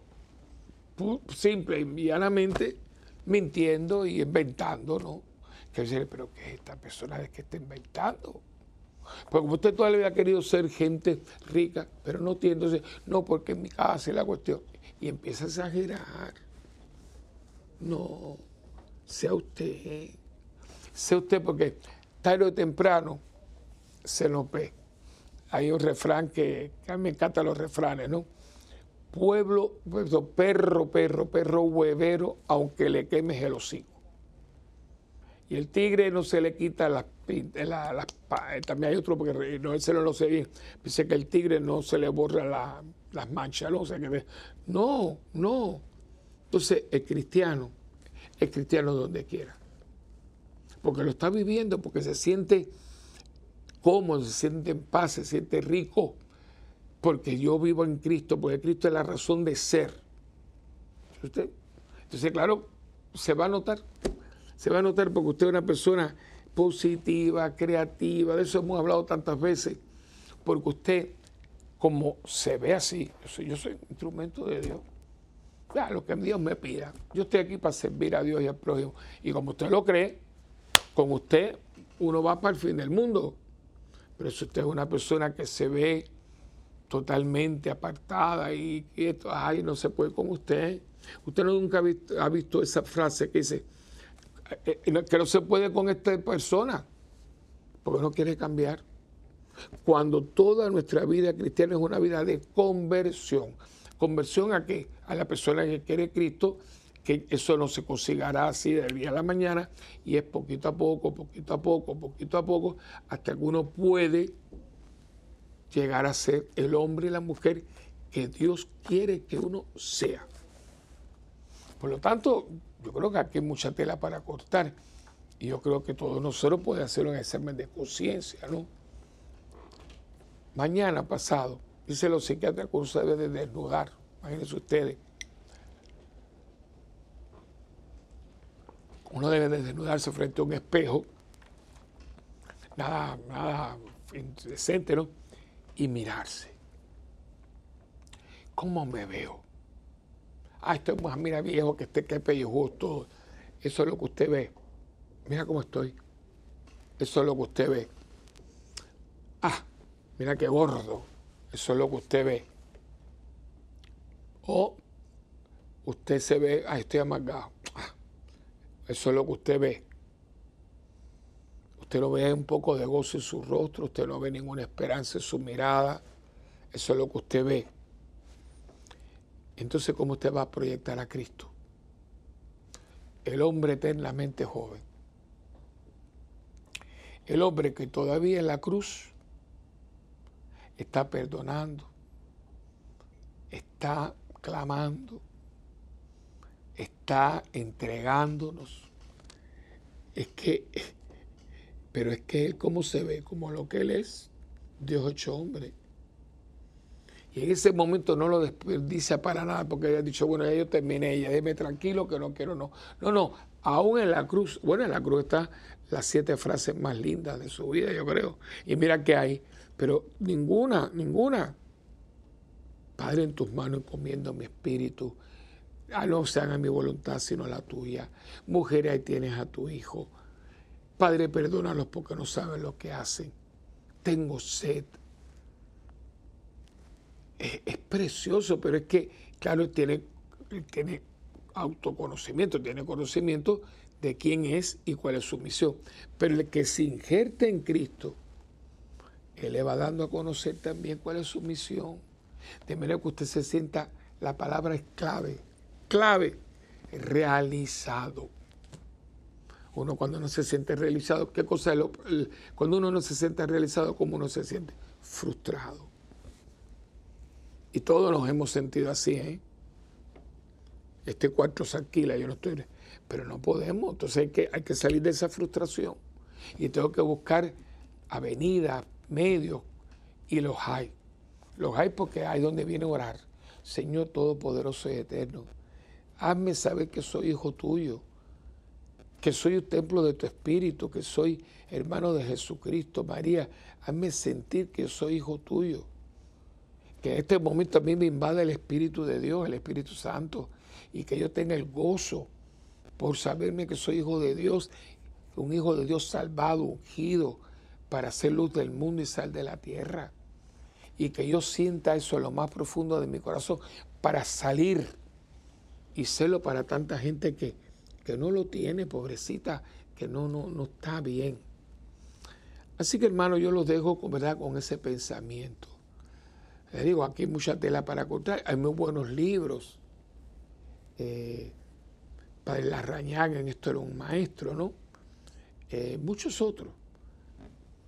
simple y llanamente mintiendo y inventando, ¿no? Que decir, pero ¿qué es esta persona de que está inventando? Porque usted toda la vida ha querido ser gente rica, pero no tiene, no, porque en mi casa es la cuestión. Y empieza a exagerar. No sea usted, sea usted porque tarde o temprano se nos ve. Hay un refrán que, a mí me encantan los refranes, ¿no? Pueblo, perro, perro, perro huevero, aunque le quemes el hocico. Y el tigre no se le quita las la, también hay otro, porque no, ese no lo sé bien, dice que el tigre no se le borra las manchas, ¿no? no, no. Entonces, el cristiano el cristiano donde quiera. Porque lo está viviendo, porque se siente cómodo, se siente en paz, se siente rico. Porque yo vivo en Cristo, porque Cristo es la razón de ser. ¿Usted? Entonces, claro, se va a notar. Se va a notar porque usted es una persona positiva, creativa, de eso hemos hablado tantas veces. Porque usted, como se ve así, yo soy un instrumento de Dios lo que Dios me pida. Yo estoy aquí para servir a Dios y al prójimo. Y como usted lo cree, con usted uno va para el fin del mundo. Pero si usted es una persona que se ve totalmente apartada y que esto, ay, no se puede con usted. Usted nunca ha visto, ha visto esa frase que dice eh, eh, que no se puede con esta persona porque no quiere cambiar. Cuando toda nuestra vida cristiana es una vida de conversión. ¿Conversión a qué? A la persona que quiere Cristo, que eso no se consigará así del día a la mañana y es poquito a poco, poquito a poco, poquito a poco, hasta que uno puede llegar a ser el hombre y la mujer que Dios quiere que uno sea. Por lo tanto, yo creo que aquí hay mucha tela para cortar y yo creo que todos nosotros podemos hacer un examen de conciencia, ¿no? Mañana pasado Dice los psiquiatras que uno se debe de desnudar. Imagínense ustedes. Uno debe de desnudarse frente a un espejo. Nada, nada indecente, ¿no? Y mirarse. ¿Cómo me veo? Ah, estoy más, mira viejo, que esté que pellejudo. Eso es lo que usted ve. Mira cómo estoy. Eso es lo que usted ve. Ah, mira qué gordo. Eso es lo que usted ve. O usted se ve, ah, estoy amargado. Eso es lo que usted ve. Usted no ve un poco de gozo en su rostro, usted no ve ninguna esperanza en su mirada. Eso es lo que usted ve. Entonces, ¿cómo usted va a proyectar a Cristo? El hombre eternamente joven. El hombre que todavía en la cruz está perdonando, está clamando, está entregándonos. Es que, pero es que Él cómo se ve, como lo que Él es, Dios hecho hombre. Y en ese momento no lo desperdicia para nada, porque ella ha dicho, bueno, ya yo terminé, ya déjeme tranquilo que no quiero, no. No, no, aún en la cruz, bueno, en la cruz están las siete frases más lindas de su vida, yo creo. Y mira que hay, pero ninguna, ninguna. Padre, en tus manos encomiendo mi espíritu. A no se haga mi voluntad, sino la tuya. Mujer, ahí tienes a tu hijo. Padre, perdónalos porque no saben lo que hacen. Tengo sed es, precioso, pero es que, claro, tiene, tiene autoconocimiento, tiene conocimiento de quién es y cuál es su misión. Pero el que se injerte en Cristo, Él le va dando a conocer también cuál es su misión. De manera que usted se sienta, la palabra es clave, clave, realizado. Uno cuando no se siente realizado, ¿qué cosa es lo, cuando uno no se siente realizado, ¿cómo uno se siente? Frustrado. Y todos nos hemos sentido así, ¿eh? Este cuarto se alquila, yo no estoy... Pero no podemos, entonces hay que, hay que salir de esa frustración. Y tengo que buscar avenidas, medios, y los hay. Los hay porque hay donde viene a orar. Señor Todopoderoso y Eterno, hazme saber que soy hijo tuyo, que soy un templo de tu espíritu, que soy hermano de Jesucristo, María, hazme sentir que soy hijo tuyo que en este momento a mí me invade el Espíritu de Dios, el Espíritu Santo, y que yo tenga el gozo por saberme que soy hijo de Dios, un hijo de Dios salvado, ungido, para ser luz del mundo y sal de la tierra. Y que yo sienta eso en lo más profundo de mi corazón para salir y serlo para tanta gente que, que no lo tiene, pobrecita, que no, no, no está bien. Así que hermano, yo los dejo ¿verdad? con ese pensamiento. Les digo, aquí hay mucha tela para cortar, hay muy buenos libros. Eh, Padre Larrañaga en esto era un maestro, ¿no? Eh, muchos otros.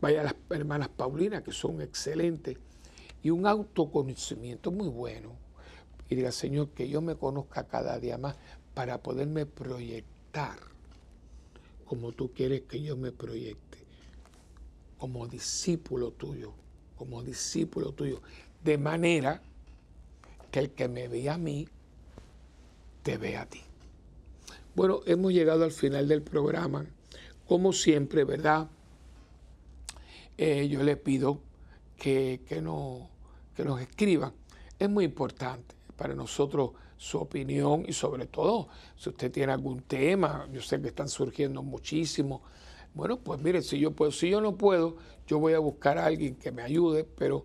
Vaya las hermanas Paulinas, que son excelentes, y un autoconocimiento muy bueno. Y diga, Señor, que yo me conozca cada día más para poderme proyectar como tú quieres que yo me proyecte, como discípulo tuyo, como discípulo tuyo de manera que el que me ve a mí, te ve a ti. Bueno, hemos llegado al final del programa. Como siempre, ¿verdad? Eh, yo le pido que, que, no, que nos escriban. Es muy importante para nosotros su opinión y sobre todo si usted tiene algún tema, yo sé que están surgiendo muchísimo. Bueno, pues mire, si yo puedo, si yo no puedo, yo voy a buscar a alguien que me ayude, pero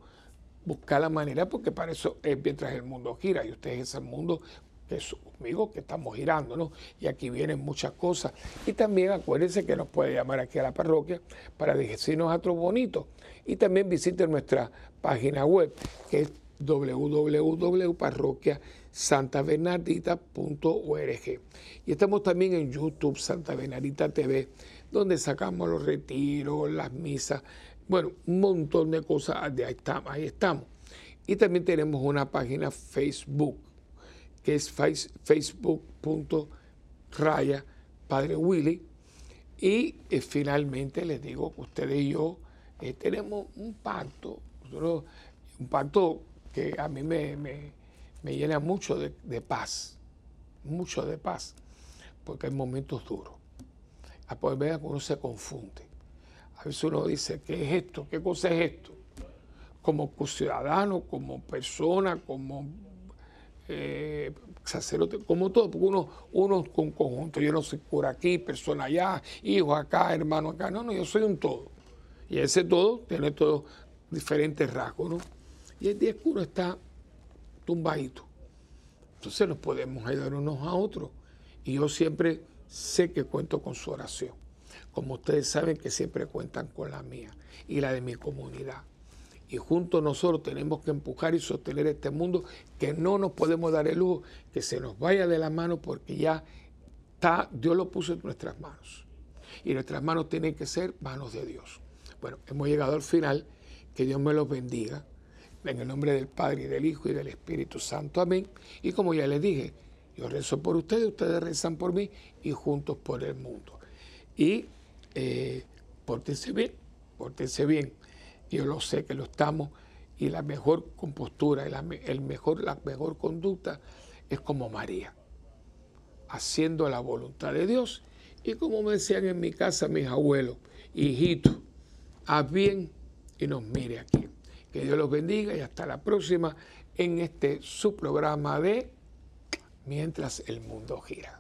buscar la manera, porque para eso es mientras el mundo gira y usted es el mundo que es conmigo que estamos girando, ¿no? Y aquí vienen muchas cosas. Y también acuérdense que nos puede llamar aquí a la parroquia para decirnos otro bonito. Y también visite nuestra página web, que es www.parroquiasantabernardita.org. Y estamos también en YouTube, Santa Bernardita TV, donde sacamos los retiros, las misas, bueno, un montón de cosas, estamos, ahí estamos. Y también tenemos una página Facebook, que es facebook.raya Padre Willy. Y eh, finalmente les digo que ustedes y yo eh, tenemos un pacto, un pacto que a mí me, llena mucho de, de, paz, mucho de paz, porque hay momentos duros. A poder ver que uno se confunde. A veces uno dice, ¿qué es esto? ¿Qué cosa es esto? Como ciudadano, como persona, como eh, sacerdote, como todo, porque uno, uno con conjunto, yo no soy por aquí, persona allá, hijo acá, hermano acá, no, no, yo soy un todo. Y ese todo tiene todos diferentes rasgos, ¿no? Y el día que uno está tumbadito, entonces nos podemos ayudar unos a otros. Y yo siempre sé que cuento con su oración como ustedes saben que siempre cuentan con la mía y la de mi comunidad. Y juntos nosotros tenemos que empujar y sostener este mundo que no nos podemos dar el lujo que se nos vaya de la mano porque ya está, Dios lo puso en nuestras manos. Y nuestras manos tienen que ser manos de Dios. Bueno, hemos llegado al final. Que Dios me los bendiga. En el nombre del Padre y del Hijo y del Espíritu Santo. Amén. Y como ya les dije, Yo rezo por ustedes, ustedes rezan por mí y juntos por el mundo. Y eh, pórtense bien, pórtense bien. Yo lo sé que lo estamos y la mejor compostura, el mejor, la mejor conducta es como María, haciendo la voluntad de Dios. Y como me decían en mi casa mis abuelos, hijito, haz bien y nos mire aquí. Que Dios los bendiga y hasta la próxima en este su programa de Mientras el mundo gira.